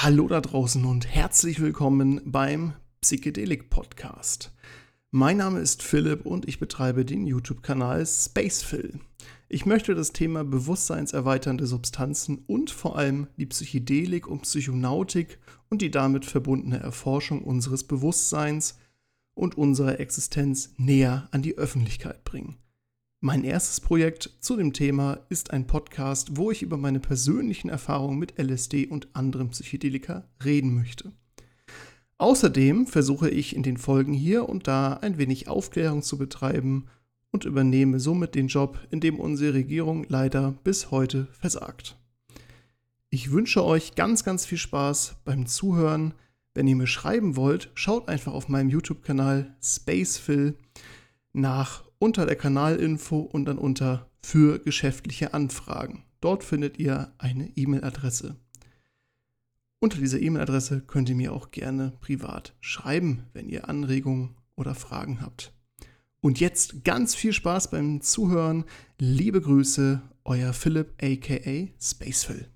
Hallo da draußen und herzlich willkommen beim Psychedelic Podcast. Mein Name ist Philipp und ich betreibe den YouTube-Kanal Spacefill. Ich möchte das Thema bewusstseinserweiternde Substanzen und vor allem die Psychedelik und Psychonautik und die damit verbundene Erforschung unseres Bewusstseins und unserer Existenz näher an die Öffentlichkeit bringen. Mein erstes Projekt zu dem Thema ist ein Podcast, wo ich über meine persönlichen Erfahrungen mit LSD und anderen Psychedelika reden möchte. Außerdem versuche ich in den Folgen hier und da ein wenig Aufklärung zu betreiben und übernehme somit den Job, in dem unsere Regierung leider bis heute versagt. Ich wünsche euch ganz, ganz viel Spaß beim Zuhören. Wenn ihr mir schreiben wollt, schaut einfach auf meinem YouTube-Kanal Spacefill nach unter der Kanalinfo und dann unter für geschäftliche Anfragen. Dort findet ihr eine E-Mail-Adresse. Unter dieser E-Mail-Adresse könnt ihr mir auch gerne privat schreiben, wenn ihr Anregungen oder Fragen habt. Und jetzt ganz viel Spaß beim Zuhören. Liebe Grüße, euer Philipp aka Spacefill.